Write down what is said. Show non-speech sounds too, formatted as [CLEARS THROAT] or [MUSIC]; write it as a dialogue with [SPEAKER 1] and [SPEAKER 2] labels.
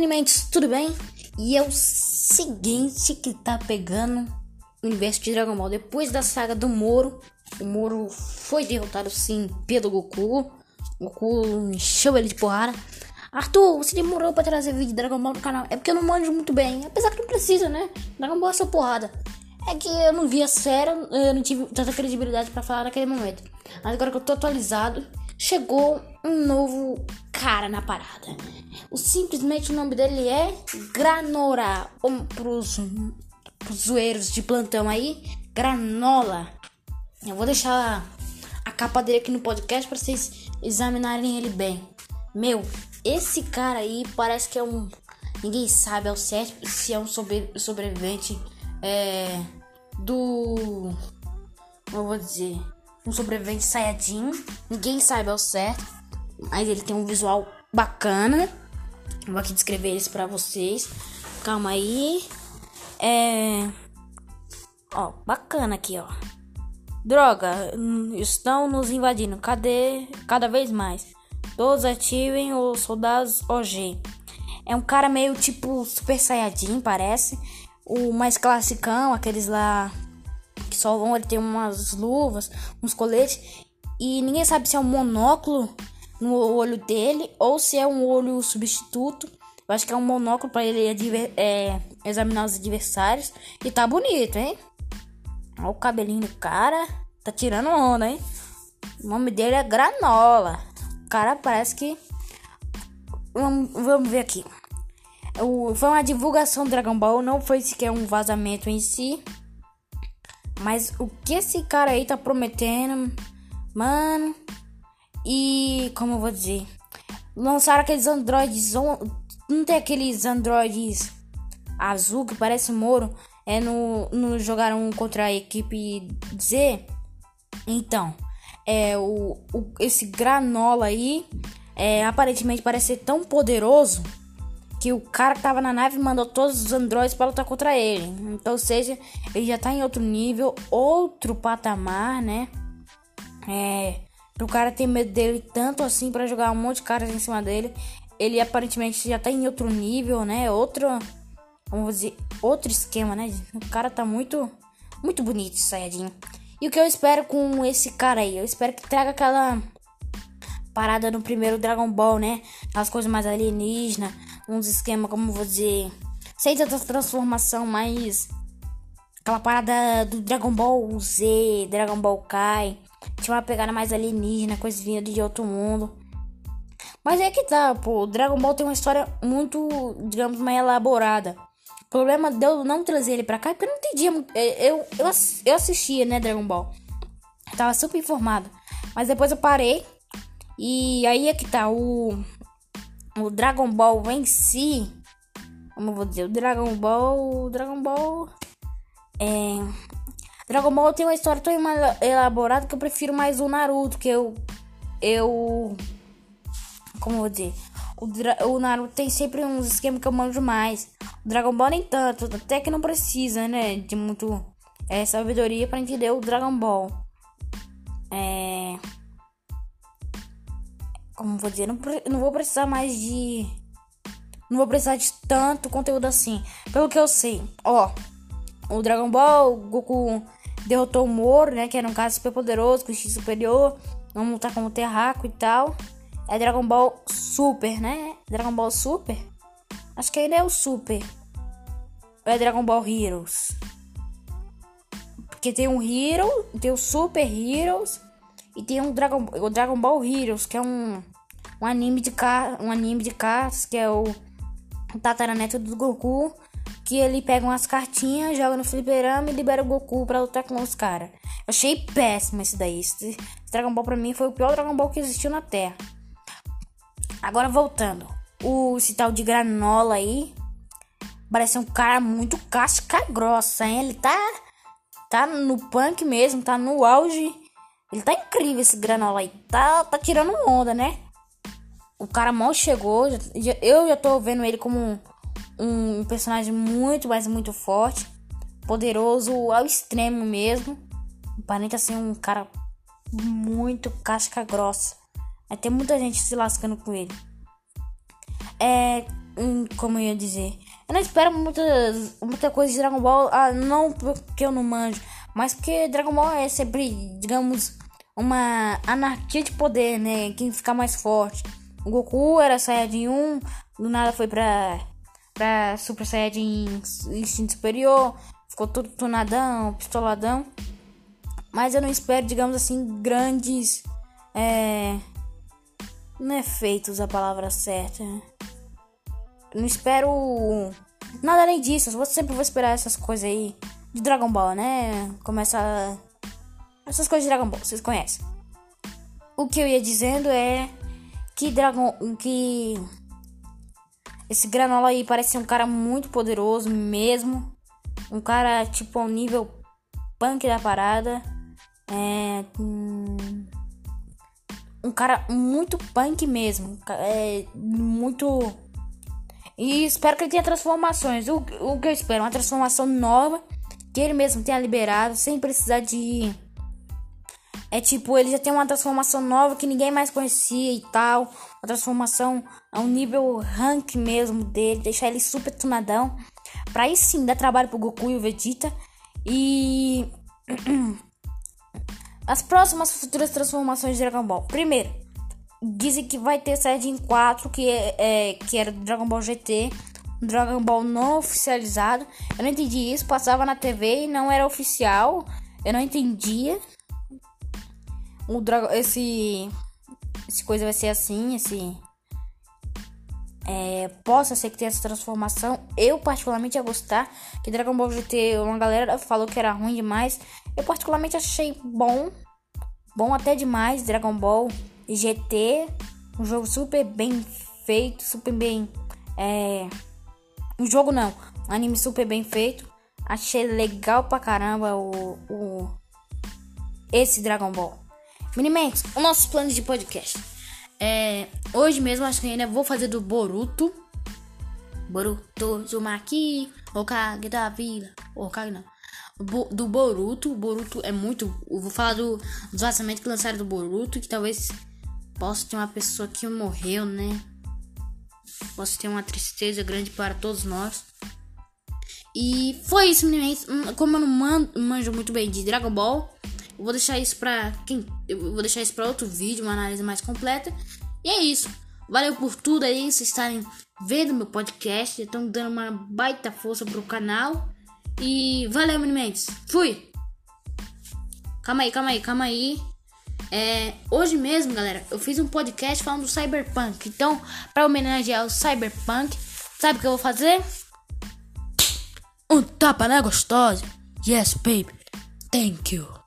[SPEAKER 1] meninos, tudo bem? E é o seguinte que tá pegando o universo de Dragon Ball. Depois da saga do Moro, o Moro foi derrotado sim pelo Goku. O Goku encheu ele de porrada. Arthur, você demorou pra trazer vídeo de Dragon Ball no canal. É porque eu não manjo muito bem. Apesar que não precisa, né? Dragon Ball é só porrada. É que eu não vi a série, eu não tive tanta credibilidade para falar naquele momento. Mas agora que eu tô atualizado, chegou um novo cara na parada. O, simplesmente o nome dele é Granora. Ou pros, pros zoeiros de plantão aí, Granola. Eu vou deixar a capa dele aqui no podcast para vocês examinarem ele bem. Meu, esse cara aí parece que é um. Ninguém sabe ao certo se é um sobre, sobrevivente é, do. Como eu vou dizer? Um sobrevivente Saiyajin. Ninguém sabe ao certo. Mas ele tem um visual bacana. Vou aqui descrever eles pra vocês. Calma aí. É. Ó, bacana aqui, ó. Droga, estão nos invadindo. Cadê? Cada vez mais. Todos ativem os soldados OG. É um cara meio tipo Super Saiyajin, parece. O mais classicão, aqueles lá que só vão ele tem umas luvas, uns coletes. E ninguém sabe se é um monóculo no olho dele ou se é um olho substituto. Eu acho que é um monóculo para ele é, examinar os adversários. E tá bonito, hein? Olha o cabelinho do cara. Tá tirando onda, hein? O nome dele é Granola. O cara parece que. Vamos, vamos ver aqui. O, foi uma divulgação do Dragon Ball, não foi sequer um vazamento em si. Mas o que esse cara aí tá prometendo, mano. E como eu vou dizer? Lançaram aqueles androides. Não tem aqueles androides azul que parece Moro. É no, no jogaram contra a equipe Z. Então, é o, o esse granola aí é, aparentemente parece ser tão poderoso que o cara que tava na nave mandou todos os androides para lutar contra ele. Então, seja, ele já tá em outro nível, outro patamar, né? É, o cara ter medo dele tanto assim para jogar um monte de caras em cima dele. Ele aparentemente já tá em outro nível, né? Outro, vamos dizer, outro esquema, né? O cara tá muito, muito bonito, Sayajin. E o que eu espero com esse cara aí? Eu espero que traga aquela parada no primeiro Dragon Ball, né? As coisas mais alienígenas, uns esquemas, como vou dizer, sem tanta transformação, mas aquela parada do Dragon Ball Z, Dragon Ball Kai, tinha uma pegada mais alienígena, coisa vinda de outro mundo. Mas é que tá, pô, Dragon Ball tem uma história muito, digamos, mais elaborada. O problema de eu não trazer ele pra cá é porque eu não entendia. É, eu, eu, eu assistia, né, Dragon Ball. Eu tava super informado. Mas depois eu parei. E aí é que tá, o, o Dragon Ball em si. Como eu vou dizer? O Dragon Ball. O Dragon Ball. É. Dragon Ball tem uma história tão elaborada que eu prefiro mais o Naruto, que eu. Eu. Como eu vou dizer? O, o Naruto tem sempre uns esquemas que eu manjo mais. O Dragon Ball nem tanto, até que não precisa, né? De muito é, sabedoria para entender o Dragon Ball. É. Como vou dizer? Não, não vou precisar mais de. Não vou precisar de tanto conteúdo assim. Pelo que eu sei, ó. O Dragon Ball, o Goku derrotou o Moro, né? Que era um cara super poderoso, com X superior. Vamos lutar como Terraco e tal. É Dragon Ball Super, né? Dragon Ball Super? Acho que ainda é o Super. Ou é Dragon Ball Heroes? Porque tem um Hero, tem o Super Heroes e tem um Dragon, o Dragon Ball Heroes, que é um, um anime de car um anime de cartas, que é o tataraneto do Goku que ele pega umas cartinhas, joga no fliperama e libera o Goku pra lutar com os caras. Eu achei péssimo esse daí. Esse Dragon Ball pra mim foi o pior Dragon Ball que existiu na Terra. Agora voltando. O esse tal de granola aí. Parece um cara muito casca grossa, hein? Ele tá. Tá no punk mesmo, tá no auge. Ele tá incrível esse granola aí. Tá, tá tirando onda, né? O cara mal chegou. Eu já tô vendo ele como um personagem muito, mas muito forte, poderoso ao extremo mesmo. Aparenta ser um cara muito casca grossa. Ter muita gente se lascando com ele. É, hum, como eu ia dizer, eu não espero muitas, muita coisa de Dragon Ball, ah, não porque eu não manjo, mas porque Dragon Ball é sempre, digamos, uma anarquia de poder, né? Quem fica mais forte. O Goku era Saiyajin 1, do nada foi pra, pra Super Saiyajin Instinto Superior, ficou todo tunadão, pistoladão. Mas eu não espero, digamos assim, grandes. É. Não é feitos a palavra certa. Não espero nada além disso. Eu sempre vou esperar essas coisas aí de Dragon Ball, né? Começa. Essas coisas de Dragon Ball, vocês conhecem. O que eu ia dizendo é que Dragon. Que. Esse Granola aí parece ser um cara muito poderoso mesmo. Um cara, tipo, ao nível punk da parada. É. Hum, um cara muito punk mesmo. É. Muito. E espero que ele tenha transformações. O, o que eu espero? Uma transformação nova. Que ele mesmo tenha liberado. Sem precisar de. É tipo, ele já tem uma transformação nova que ninguém mais conhecia e tal. Uma transformação a um nível rank mesmo dele. Deixar ele super tunadão. Pra aí sim dar trabalho pro Goku e o Vegeta. E. [CLEARS THROAT] As próximas futuras transformações de Dragon Ball. Primeiro, dizem que vai ter Saiyajin 4, que, é, é, que era Dragon Ball GT. Dragon Ball não oficializado. Eu não entendi isso. Passava na TV e não era oficial. Eu não entendia. O Dragon. Esse. Esse coisa vai ser assim. Esse. É, possa ser que tenha essa transformação. Eu, particularmente, ia gostar. Que Dragon Ball GT, uma galera falou que era ruim demais. Eu, particularmente, achei bom. Bom até demais. Dragon Ball GT. Um jogo super bem feito. Super bem. É. Um jogo não. Um anime super bem feito. Achei legal pra caramba o. o esse Dragon Ball. Minimentos, o nosso plano de podcast. É, hoje mesmo acho que ainda vou fazer do Boruto. Boruto Zumaki, Okage da Vila. Okage não. do Boruto. Boruto é muito. Eu vou falar do, dos vazamentos que lançaram do Boruto. Que talvez possa ter uma pessoa que morreu, né? Possa ter uma tristeza grande para todos nós. E foi isso, meninas. Como eu não manjo muito bem de Dragon Ball, vou deixar isso pra quem. Eu vou deixar isso para outro vídeo, uma análise mais completa. E é isso. Valeu por tudo aí, vocês estarem vendo meu podcast. Estão dando uma baita força pro canal. E valeu, meninas. Fui! Calma aí, calma aí, calma aí. É, hoje mesmo, galera, eu fiz um podcast falando do Cyberpunk. Então, para homenagear o Cyberpunk, sabe o que eu vou fazer? Um tapa, né, gostosa? Yes, baby. Thank you.